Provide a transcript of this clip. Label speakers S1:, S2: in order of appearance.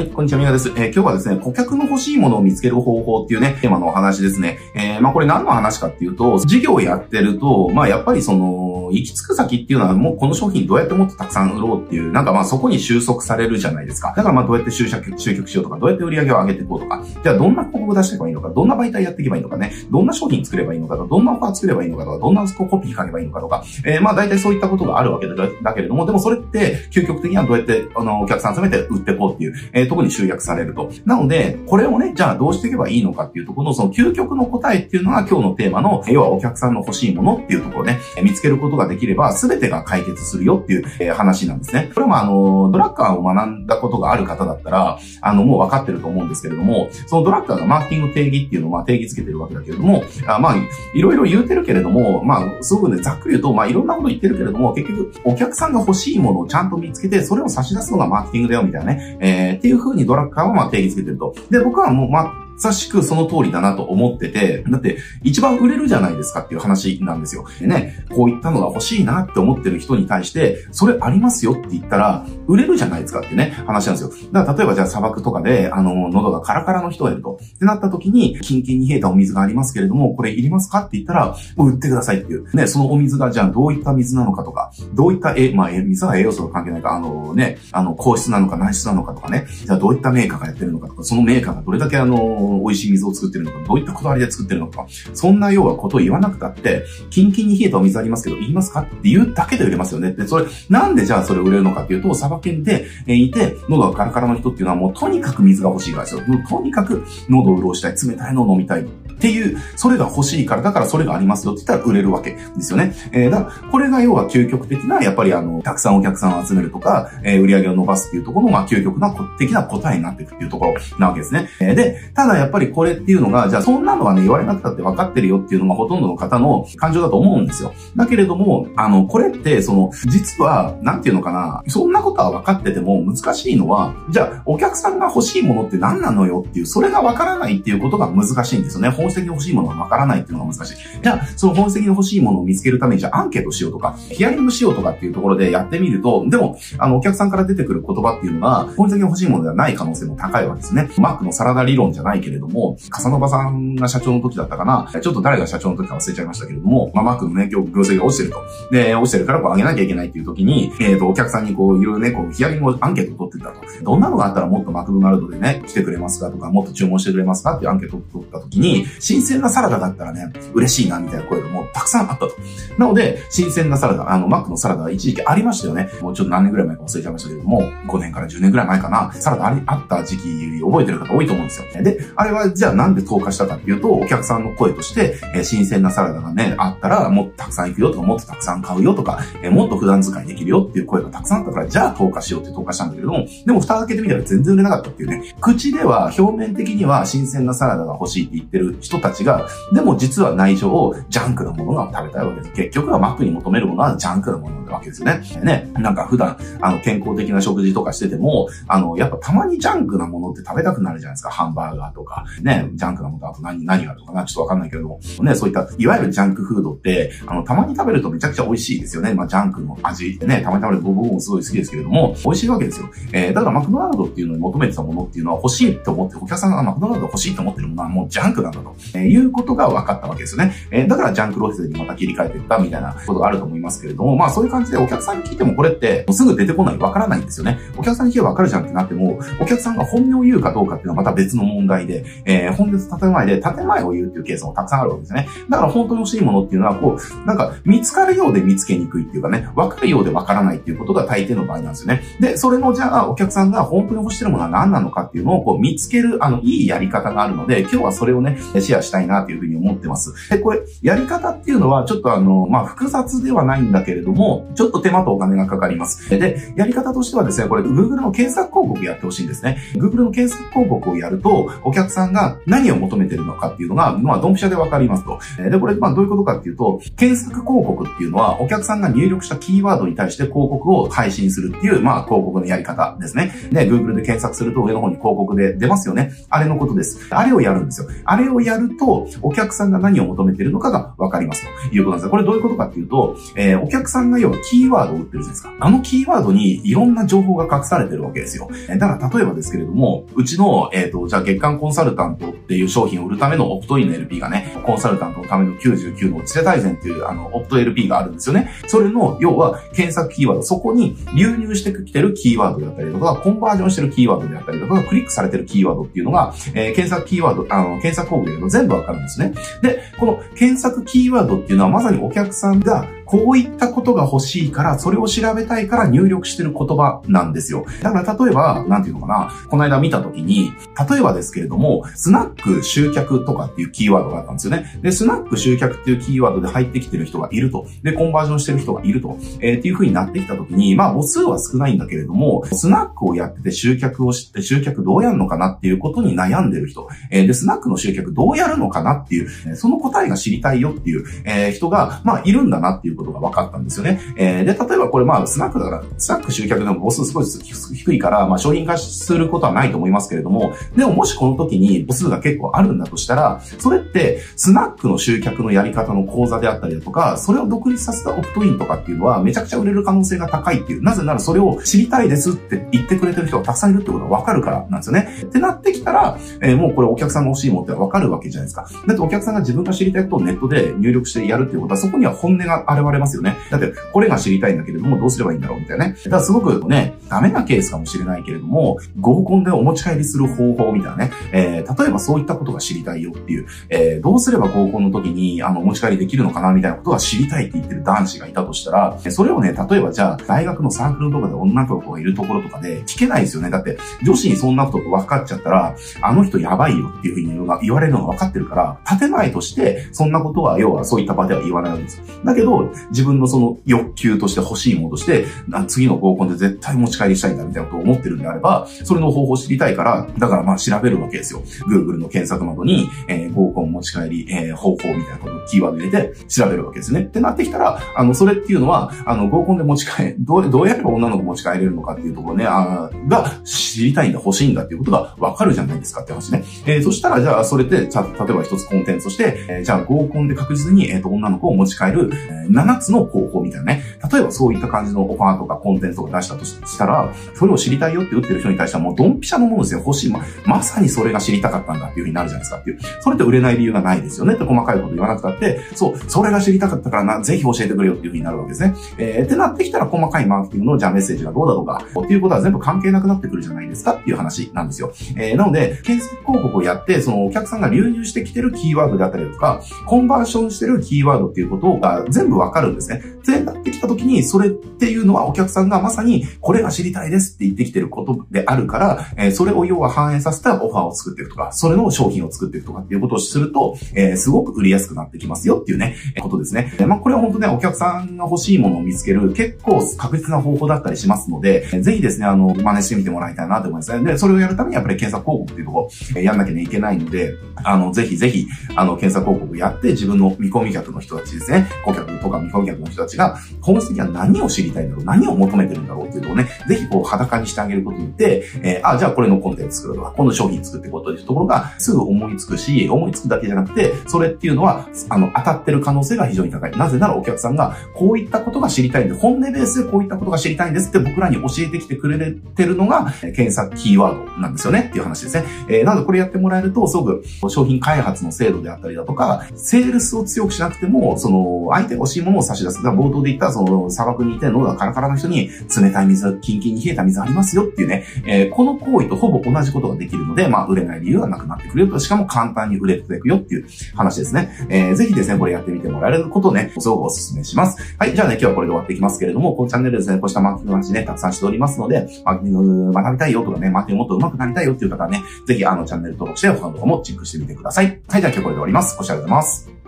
S1: はい、こんにちは、みなです。えー、今日はですね、顧客の欲しいものを見つける方法っていうね、テーマのお話ですね。えー、まあこれ何の話かっていうと、事業をやってると、まあやっぱりその、行き着く先っていうのはもうこの商品どうやってもっとたくさん売ろうっていう、なんかまあそこに収束されるじゃないですか。だからまあどうやって集客、集客しようとか、どうやって売り上げを上げていこうとか、じゃあどんな広告出していけばいいのか、どんな媒体やっていけばいいのかね、どんな商品作ればいいのかとか、どんなオファー作ればいいのかとか、どんなコピー書けばいいのかとか、えー、まあ大体そういったことがあるわけだけれども、でもそれって究極的にはどうやってあのお客さん集めて売っていこうっていう、えー、ところに集約されると。なので、これをね、じゃあどうしていけばいいのかっていうところのその究極の答えっていうのが今日のテーマの、要はお客さんの欲しいものっていうところね、見つけることができれば、全てが解決するよっていう、え、話なんですね。これはまああの、ドラッカーを学んだことがある方だったら、あの、もう分かってると思うんですけれども、そのドラッカーがマーケティング定義っていうのをまあ定義つけてるわけだけれども、あまあ、いろいろ言うてるけれども、まあ、すごくね、ざっくり言うと、まあ、いろんなこと言ってるけれども、結局、お客さんが欲しいものをちゃんと見つけて、それを差し出すのがマーケティングだよ、みたいなね、えー、っていうふうにドラッカーはまあ定義つけてると。で、僕はもう、まあ、さしくその通りだなと思ってて、だって一番売れるじゃないですかっていう話なんですよ。でね、こういったのが欲しいなって思ってる人に対して、それありますよって言ったら、売れるじゃないですかってね、話なんですよ。だから例えばじゃあ砂漠とかで、あの、喉がカラカラの人がいると。ってなった時に、キンキンに冷えたお水がありますけれども、これいりますかって言ったら、もう売ってくださいっていう。ね、そのお水がじゃあどういった水なのかとか、どういった、え、まあ、水は栄養素が関係ないか、あのね、あの、硬質なのか内質なのかとかね、じゃあどういったメーカーがやってるのかとか、そのメーカーがどれだけあの、美味しい水を作ってるのか、どういったこだわりで作ってるのか、そんなようなことを言わなくたって、キンキンに冷えたお水ありますけど、言いますかって言うだけで売れますよね。で、それ、なんでじゃあそれ売れるのかっていうと、サバ犬でいて、喉がカラカラの人っていうのはもうとにかく水が欲しいからですよ。とにかく喉を潤したい、冷たいのを飲みたい。っていう、それが欲しいから、だからそれがありますよって言ったら売れるわけですよね。えー、だから、これが要は究極的な、やっぱりあの、たくさんお客さんを集めるとか、えー、売り上げを伸ばすっていうところの、まあ、究極な的な答えになっていくっていうところなわけですね。えー、で、ただやっぱりこれっていうのが、じゃあそんなのはね、言われなくたって分かってるよっていうのがほとんどの方の感情だと思うんですよ。だけれども、あの、これって、その、実は、なんていうのかな、そんなことは分かってても難しいのは、じゃあ、お客さんが欲しいものって何なのよっていう、それが分からないっていうことが難しいんですよね。本質的に欲しいものがからないっていうのが難しい。じゃあ、その本質的に欲しいものを見つけるために、じゃあアンケートしようとか、ヒアリングしようとかっていうところでやってみると、でも、あの、お客さんから出てくる言葉っていうのが、本質的に欲しいものではない可能性も高いわけですね。マックのサラダ理論じゃないけれども、カサノバさんが社長の時だったかな、ちょっと誰が社長の時か忘れちゃいましたけれども、まあ、マックのね、業績が落ちてると。で、落ちてるからこう上げなきゃいけないっていう時に、えっ、ー、と、お客さんにこう、いろいろね、こう、ヒアリングアンケートを取ってたと。どんなのがあったらもっとマクドナルドでね、来てくれますかとか、もっと注文してくれますかっていうアンケートを取った時に、新鮮なサラダだったらね、嬉しいな、みたいな声がもうたくさんあったと。なので、新鮮なサラダ、あの、マックのサラダは一時期ありましたよね。もうちょっと何年ぐらい前か忘れちゃいましたけども、5年から10年ぐらい前かな、サラダありあった時期覚えてる方多いと思うんですよ。で、あれはじゃあなんで投下したかっていうと、お客さんの声として、え、新鮮なサラダがね、あったら、もっとたくさん行くよとか、もっとたくさん買うよとか、え、もっと普段使いできるよっていう声がたくさんあったから、じゃあ投下しようって投下したんだけれども、でも蓋開けてみたら全然売れなかったっていうね。口では表面的には新鮮なサラダが欲しいって言ってる人たちが、でも実は内情はジャンクなものが食べたいわけです。結局はマックに求めるものはジャンクなものなわけですよね。ね。なんか普段、あの、健康的な食事とかしてても、あの、やっぱたまにジャンクなものって食べたくなるじゃないですか。ハンバーガーとか、ね、ジャンクなものあと何、何があるのかなちょっとわかんないけども、ね、そういった、いわゆるジャンクフードって、あの、たまに食べるとめちゃくちゃ美味しいですよね。まあ、ジャンクの味ってね、たまに食べると僕もすごい好きですけれども、美味しいわけですよ。えー、だからマクドナルドっていうのに求めてたものっていうのは欲しいと思って、お客さんがマクドナルド欲しいと思ってるものはもうジャンクなんだと、えー、いうことが分かったわけですよね。えー、だからジャンク路線にまた切り替えていったみたいなことがあると思いますけれども、まあそういう感じでお客さんに聞いてもこれってすぐ出てこない、わからないんですよね。お客さんに聞けばわかるじゃんってなっても、お客さんが本音を言うかどうかっていうのはまた別の問題で、えー、本音と建前で建前を言うっていうケースもたくさんあるわけですね。だから本当に欲しいものっていうのは、こう、なんか見つかるようで見つけにくいっていうかね、わかるようでわからないっていうことが大抵の場合なんですよね。で、それのじゃあお客さんが本当に欲してるものは何なのかっていうのをこう見つける、あの、いいやり方があるので、今日はそれをね、シェアしたいなというふうに思ってます。で、これ、やり方っていうのは、ちょっとあの、まあ、複雑ではないんだけれども、ちょっと手間とお金がかかります。で、やり方としてはですね、これ Google の検索広告やってほしいんですね。Google の検索広告をやると、お客さんが何を求めてるのかっていうのが、まあ、ドンピシャでわかりますと。で、これ、まあ、どういうことかっていうと、検索広告っていうのは、お客さんが入力したキーワードに対して広告を配信するっていう、まあ、広告のやり方ですね。で、Google で検索すると上の方に広告で出ますよね。あれのことです。あれをやるんですよ。あれをやると、お客さんが何を求めてるのかがわかりますということなんですこれどういうことかっていうと、えー、お客さんが要はキーワードを売ってるじゃないですか。あのキーワードにいろんな情報が隠されてるわけですよ。だから例えばですけれども、うちの、えっ、ー、と、じゃあ月間コンサルタントっていう商品を売るためのオプトインの LP がね、コンサルタントのための99の知世大全っていうあの、オプト LP があるんですよね。それの、要は検索キーワード、そこに流入してきてるキーワードだったりとか、コンバージョンしてるキーワードであったりとか、クリックされてるキーワードっていうのが、えー、検索キーワード、あの、検索工具で全部わかるんですね。で、この検索キーワードっていうのはまさにお客さんがこういったことが欲しいから、それを調べたいから入力してる言葉なんですよ。だから例えば、なんていうのかな、この間見たときに、例えばですけれども、スナック集客とかっていうキーワードがあったんですよね。で、スナック集客っていうキーワードで入ってきてる人がいると。で、コンバージョンしてる人がいると。えー、っていう風になってきたときに、まあ、母数は少ないんだけれども、スナックをやってて集客をして、集客どうやるのかなっていうことに悩んでる人。えー、で、スナックの集客どうやるのかなっていう、その答えが知りたいよっていう、えー、人が、まあ、いるんだなっていうことが分かったんですよね。えー、で、例えばこれまあ、スナックだから、スナック集客でも母数すごい低いから、まあ、商品化することはないと思いますけれども、でももしこの時に母数が結構あるんだとしたら、それって、スナックの集客のやり方の講座であったりだとか、それを独立させたオプトインとかっていうのは、めちゃくちゃ売れる可能性が高いっていう、なぜならそれを知りたいですって言ってくれてる人がたくさんいるってことがわかるからなんですよね。ってなってきたら、えー、もうこれお客さんが欲しいものってわかるわけじゃないですか。だってお客さんが自分が知りたいことをネットで入力してやるっていうことは、そこには本音が現れますよね。だって、これが知りたいんだけれども、どうすればいいんだろうみたいなね。だからすごくね、ダメなケースかもしれないけれども、合コンでお持ち帰りする方法みたいなね。えー、例えばそういったことが知りたいよっていう、えー、どうすれば合コンの時に、あの、お持ち帰りできるのかなみたいなことが知りたいって言ってる男子がいたとしたら、それをね、例えばじゃあ、大学のサークルとかで女の子がいるところとかで聞けないですよね。だって、女子にそんなこと分かっちゃったら、あの人やばいよっていうふうに言われるのが分かってるから、建前として、そんなことは、要はそういった場では言わないわけですよ。だけど、自分のその欲求として欲しいものとして、次の合コンで絶対持ち帰りしたいんだみたいなことを思ってるんであれば、それの方法を知りたいから、だからまあ調べるわけですよ。Google の検索窓に、えー、合コン持ち帰り、えー、方法みたいなことをキーワード入れて調べるわけですね。ってなってきたら、あの、それっていうのは、あの、合コンで持ち帰、どう、どうやれば女の子持ち帰れるのかっていうところね、あが知りたいんだ、欲しいんだっていうことがわかるじゃないですかって話ね。えー、そしたら、じゃあ、それで、じゃあ、例えば一つコンテンツとして、えー、じゃあ合コンで確実に、えっ、ー、と、女の子を持ち帰る、えー、つの方法みたいなね。例えばそういった感じのオファーとかコンテンツを出したとしたら、それを知りたいよって打ってる人に対してはもうドンピシャのものですよ。欲しい。ま、まさにそれが知りたかったんだっていう風になるじゃないですかっていう。それって売れない理由がないですよねって細かいこと言わなくたって、そう、それが知りたかったからな、ぜひ教えてくれよっていう風になるわけですね。えー、ってなってきたら細かいマーケティングのじゃあメッセージがどうだとか、っていうことは全部関係なくなってくるじゃないですかっていう話なんですよ。えー、なので、検索広告をやって、そのお客さんが流入してきてるキーワードであったりとか、コンバーションしてるキーワードっていうことが全部わかるんですね。ってなってきた時に、それっていうのはお客さんがまさにこれが知りたいですって言ってきてることであるから、えー、それを要は反映させたオファーを作っていくとか、それの商品を作っていくとかっていうことをすると、えー、すごく売りやすくなってきますよっていうね、ことですね。まあ、これは本当ね、お客さんが欲しいものを見つける結構確実な方法だったりしますので、ぜひですね、あの、真似してみてもらいたいなと思いますね。で、それをやるためにやっぱり検索広告っていうところ、え、やんなきゃいけないので、あの、ぜひぜひ、あの、検索広告やって自分の見込み客の人たちですね、顧客とか見込み客の人たちが、本質的には何を知りたいんだろう、何を求めてるんだろうっていうとをね、ぜひこう裸にしてあげることによって、えー、あ、じゃあこれのコンテンツ作るとか、この商品作ってこというところがすぐ思いつくし、思いつくだけじゃなくて、それっていうのは、あの、当たってる可能性が非常に高い。なぜならお客さんが、こういったことが知りたいんで、本音ベースでこういったことが知りたいんですって僕らに教えてきてくれてるのが、検索キーワードなんですよねっていう話ですね。えー、なのでこれやってもらえると、すごく商品開発の精度であったりだとか、セールスを強くしなくても、その、相手が欲しいものを差し出す。だ冒頭で言った、その、砂漠にいて喉がカラカラの人に、冷たい水、キンキンに冷えた水ありますよっていうね、えー、この行為とほぼ同じことができるので、まあ、売れない理由はなくなってくるよと、しかも簡単に売れていくよっていう話ですね。えー、ぜひですね、これやってみてもらえることをね、すごくお勧めします。はい、じゃあね、今日はこれで終わっていきますけれども、このチャンネルですね、こうしたマーケティングの話ね、たくさんしておりますので、マーケティング学びたいよとかね、マーケティングもっと上手くなりたいよっていう方はね、ぜひあのチャンネル登録して、他の動画もチェックしてみてください。はい、じゃあ今日これで終わります。ご視聴ありがとうございます。